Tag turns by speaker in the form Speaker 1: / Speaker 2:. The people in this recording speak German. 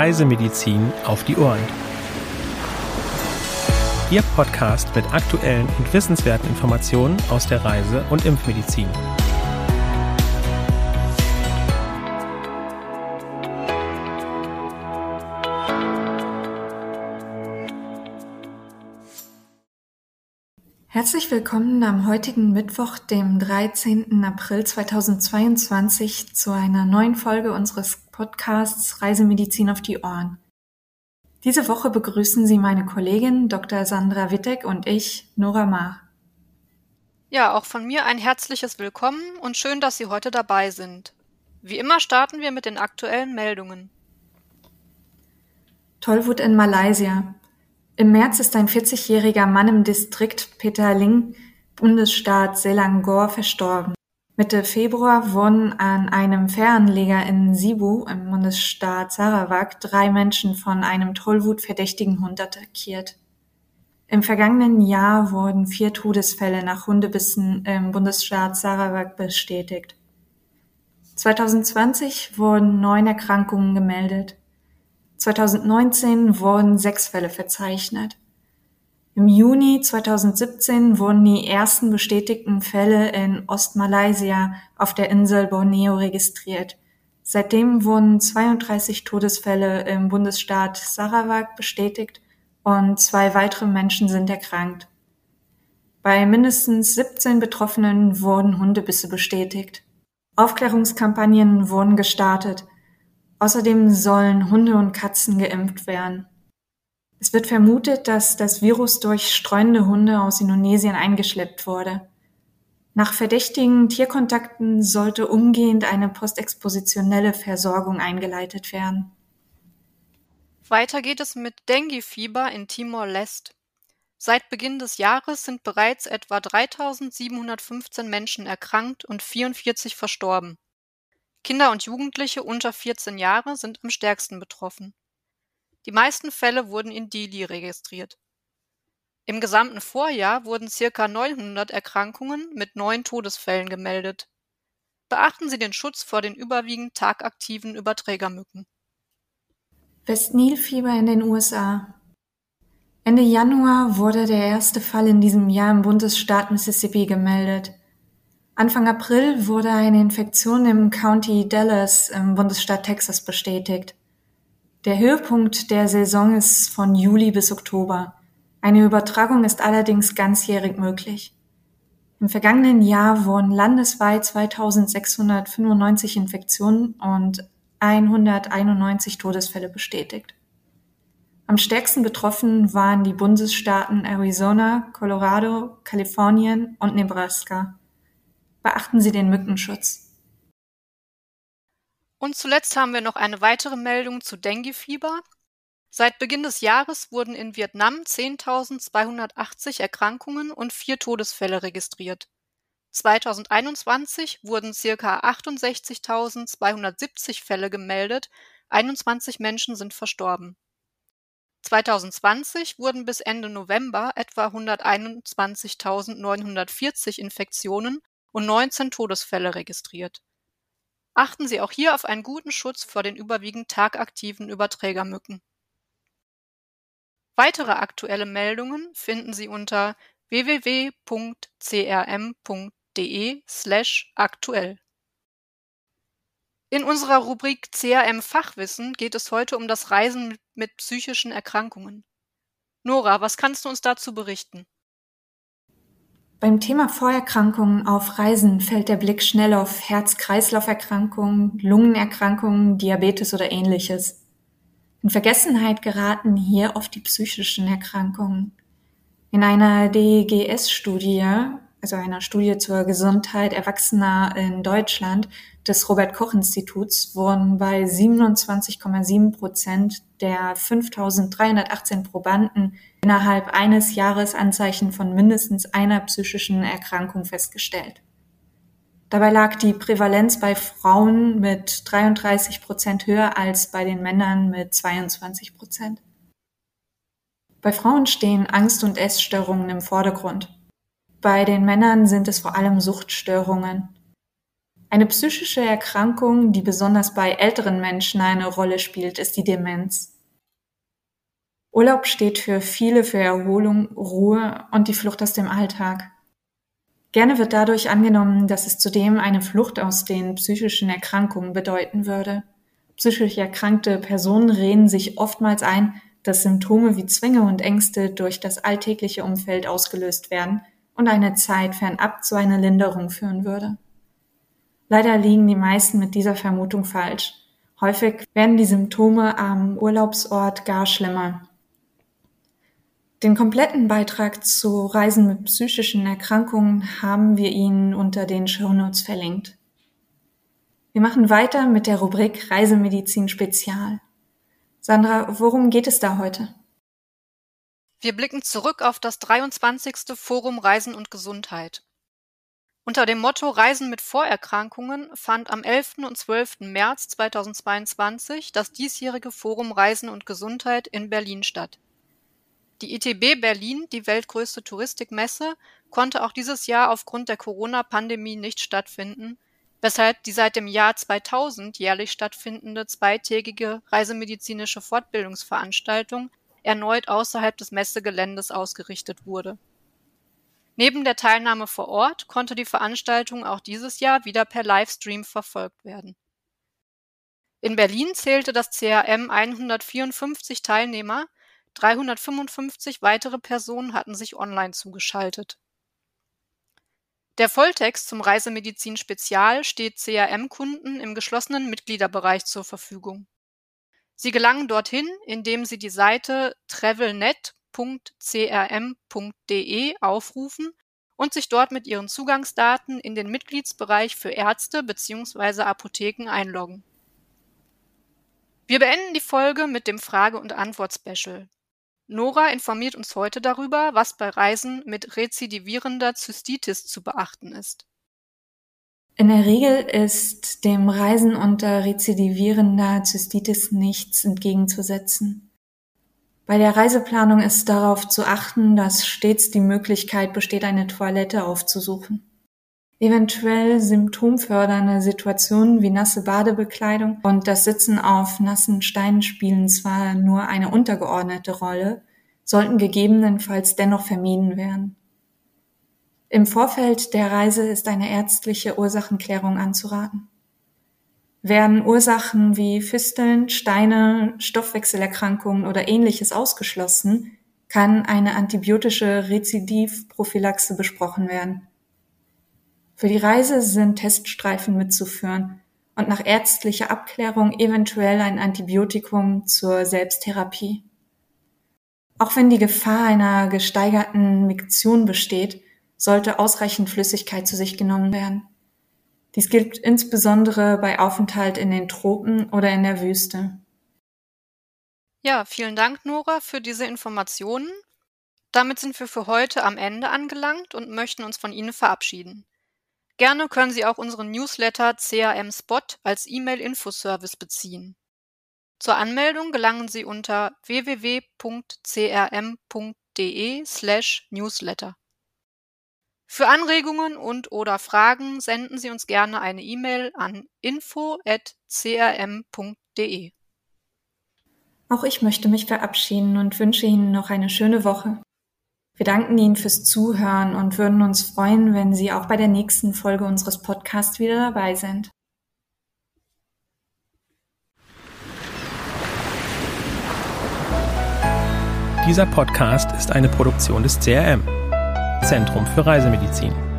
Speaker 1: Reisemedizin auf die Ohren. Ihr Podcast mit aktuellen und wissenswerten Informationen aus der Reise- und Impfmedizin.
Speaker 2: Herzlich willkommen am heutigen Mittwoch, dem 13. April 2022, zu einer neuen Folge unseres Podcasts Reisemedizin auf die Ohren. Diese Woche begrüßen Sie meine Kollegin Dr. Sandra Wittek und ich, Nora Maar.
Speaker 3: Ja, auch von mir ein herzliches Willkommen und schön, dass Sie heute dabei sind. Wie immer starten wir mit den aktuellen Meldungen.
Speaker 2: Tollwut in Malaysia. Im März ist ein 40-jähriger Mann im Distrikt Petaling, Bundesstaat Selangor, verstorben. Mitte Februar wurden an einem Fähranleger in Cebu im Bundesstaat Sarawak drei Menschen von einem tollwutverdächtigen Hund attackiert. Im vergangenen Jahr wurden vier Todesfälle nach Hundebissen im Bundesstaat Sarawak bestätigt. 2020 wurden neun Erkrankungen gemeldet. 2019 wurden sechs Fälle verzeichnet. Im Juni 2017 wurden die ersten bestätigten Fälle in Ostmalaysia auf der Insel Borneo registriert. Seitdem wurden 32 Todesfälle im Bundesstaat Sarawak bestätigt und zwei weitere Menschen sind erkrankt. Bei mindestens 17 Betroffenen wurden Hundebisse bestätigt. Aufklärungskampagnen wurden gestartet. Außerdem sollen Hunde und Katzen geimpft werden. Es wird vermutet, dass das Virus durch streunende Hunde aus Indonesien eingeschleppt wurde. Nach verdächtigen Tierkontakten sollte umgehend eine postexpositionelle Versorgung eingeleitet werden.
Speaker 3: Weiter geht es mit Dengue-Fieber in Timor-Leste. Seit Beginn des Jahres sind bereits etwa 3715 Menschen erkrankt und 44 verstorben. Kinder und Jugendliche unter 14 Jahre sind am stärksten betroffen. Die meisten Fälle wurden in Dili registriert. Im gesamten Vorjahr wurden circa 900 Erkrankungen mit neun Todesfällen gemeldet. Beachten Sie den Schutz vor den überwiegend tagaktiven Überträgermücken.
Speaker 2: Westnilfieber in den USA. Ende Januar wurde der erste Fall in diesem Jahr im Bundesstaat Mississippi gemeldet. Anfang April wurde eine Infektion im County Dallas im Bundesstaat Texas bestätigt. Der Höhepunkt der Saison ist von Juli bis Oktober. Eine Übertragung ist allerdings ganzjährig möglich. Im vergangenen Jahr wurden landesweit 2695 Infektionen und 191 Todesfälle bestätigt. Am stärksten betroffen waren die Bundesstaaten Arizona, Colorado, Kalifornien und Nebraska. Beachten Sie den Mückenschutz.
Speaker 3: Und zuletzt haben wir noch eine weitere Meldung zu Denguefieber. Seit Beginn des Jahres wurden in Vietnam 10.280 Erkrankungen und vier Todesfälle registriert. 2021 wurden ca. 68.270 Fälle gemeldet, 21 Menschen sind verstorben. 2020 wurden bis Ende November etwa 121.940 Infektionen und 19 Todesfälle registriert. Achten Sie auch hier auf einen guten Schutz vor den überwiegend tagaktiven Überträgermücken. Weitere aktuelle Meldungen finden Sie unter www.crm.de/aktuell. In unserer Rubrik CRM Fachwissen geht es heute um das Reisen mit psychischen Erkrankungen. Nora, was kannst du uns dazu berichten?
Speaker 2: Beim Thema Vorerkrankungen auf Reisen fällt der Blick schnell auf Herz-Kreislauf-Erkrankungen, Lungenerkrankungen, Diabetes oder ähnliches. In Vergessenheit geraten hier oft die psychischen Erkrankungen. In einer DGS-Studie also einer Studie zur Gesundheit Erwachsener in Deutschland des Robert-Koch-Instituts, wurden bei 27,7 Prozent der 5.318 Probanden innerhalb eines Jahres Anzeichen von mindestens einer psychischen Erkrankung festgestellt. Dabei lag die Prävalenz bei Frauen mit 33 Prozent höher als bei den Männern mit 22 Prozent. Bei Frauen stehen Angst- und Essstörungen im Vordergrund. Bei den Männern sind es vor allem Suchtstörungen. Eine psychische Erkrankung, die besonders bei älteren Menschen eine Rolle spielt, ist die Demenz. Urlaub steht für viele für Erholung, Ruhe und die Flucht aus dem Alltag. Gerne wird dadurch angenommen, dass es zudem eine Flucht aus den psychischen Erkrankungen bedeuten würde. Psychisch erkrankte Personen reden sich oftmals ein, dass Symptome wie Zwänge und Ängste durch das alltägliche Umfeld ausgelöst werden und eine Zeit fernab zu einer Linderung führen würde. Leider liegen die meisten mit dieser Vermutung falsch. Häufig werden die Symptome am Urlaubsort gar schlimmer. Den kompletten Beitrag zu Reisen mit psychischen Erkrankungen haben wir Ihnen unter den Shownotes verlinkt. Wir machen weiter mit der Rubrik Reisemedizin Spezial. Sandra, worum geht es da heute?
Speaker 3: Wir blicken zurück auf das 23. Forum Reisen und Gesundheit. Unter dem Motto Reisen mit Vorerkrankungen fand am 11. und 12. März 2022 das diesjährige Forum Reisen und Gesundheit in Berlin statt. Die ITB Berlin, die weltgrößte Touristikmesse, konnte auch dieses Jahr aufgrund der Corona-Pandemie nicht stattfinden, weshalb die seit dem Jahr 2000 jährlich stattfindende zweitägige reisemedizinische Fortbildungsveranstaltung erneut außerhalb des Messegeländes ausgerichtet wurde. Neben der Teilnahme vor Ort konnte die Veranstaltung auch dieses Jahr wieder per Livestream verfolgt werden. In Berlin zählte das CRM 154 Teilnehmer, 355 weitere Personen hatten sich online zugeschaltet. Der Volltext zum Reisemedizin Spezial steht CRM-Kunden im geschlossenen Mitgliederbereich zur Verfügung. Sie gelangen dorthin, indem sie die Seite travelnet.crm.de aufrufen und sich dort mit ihren Zugangsdaten in den Mitgliedsbereich für Ärzte bzw. Apotheken einloggen. Wir beenden die Folge mit dem Frage- und Antwort-Special. Nora informiert uns heute darüber, was bei Reisen mit rezidivierender Zystitis zu beachten ist.
Speaker 2: In der Regel ist dem Reisen unter rezidivierender Zystitis nichts entgegenzusetzen. Bei der Reiseplanung ist darauf zu achten, dass stets die Möglichkeit besteht, eine Toilette aufzusuchen. Eventuell symptomfördernde Situationen wie nasse Badebekleidung und das Sitzen auf nassen Steinen spielen zwar nur eine untergeordnete Rolle, sollten gegebenenfalls dennoch vermieden werden. Im Vorfeld der Reise ist eine ärztliche Ursachenklärung anzuraten. Werden Ursachen wie Fisteln, Steine, Stoffwechselerkrankungen oder ähnliches ausgeschlossen, kann eine antibiotische Rezidivprophylaxe besprochen werden. Für die Reise sind Teststreifen mitzuführen und nach ärztlicher Abklärung eventuell ein Antibiotikum zur Selbsttherapie. Auch wenn die Gefahr einer gesteigerten Miktion besteht, sollte ausreichend Flüssigkeit zu sich genommen werden. Dies gilt insbesondere bei Aufenthalt in den Tropen oder in der Wüste.
Speaker 3: Ja, vielen Dank, Nora, für diese Informationen. Damit sind wir für heute am Ende angelangt und möchten uns von Ihnen verabschieden. Gerne können Sie auch unseren Newsletter CRM Spot als E-Mail-Infoservice beziehen. Zur Anmeldung gelangen Sie unter www.crm.de slash newsletter. Für Anregungen und/oder Fragen senden Sie uns gerne eine E-Mail an info@crm.de.
Speaker 2: Auch ich möchte mich verabschieden und wünsche Ihnen noch eine schöne Woche. Wir danken Ihnen fürs Zuhören und würden uns freuen, wenn Sie auch bei der nächsten Folge unseres Podcasts wieder dabei sind.
Speaker 1: Dieser Podcast ist eine Produktion des CRM Zentrum für Reisemedizin.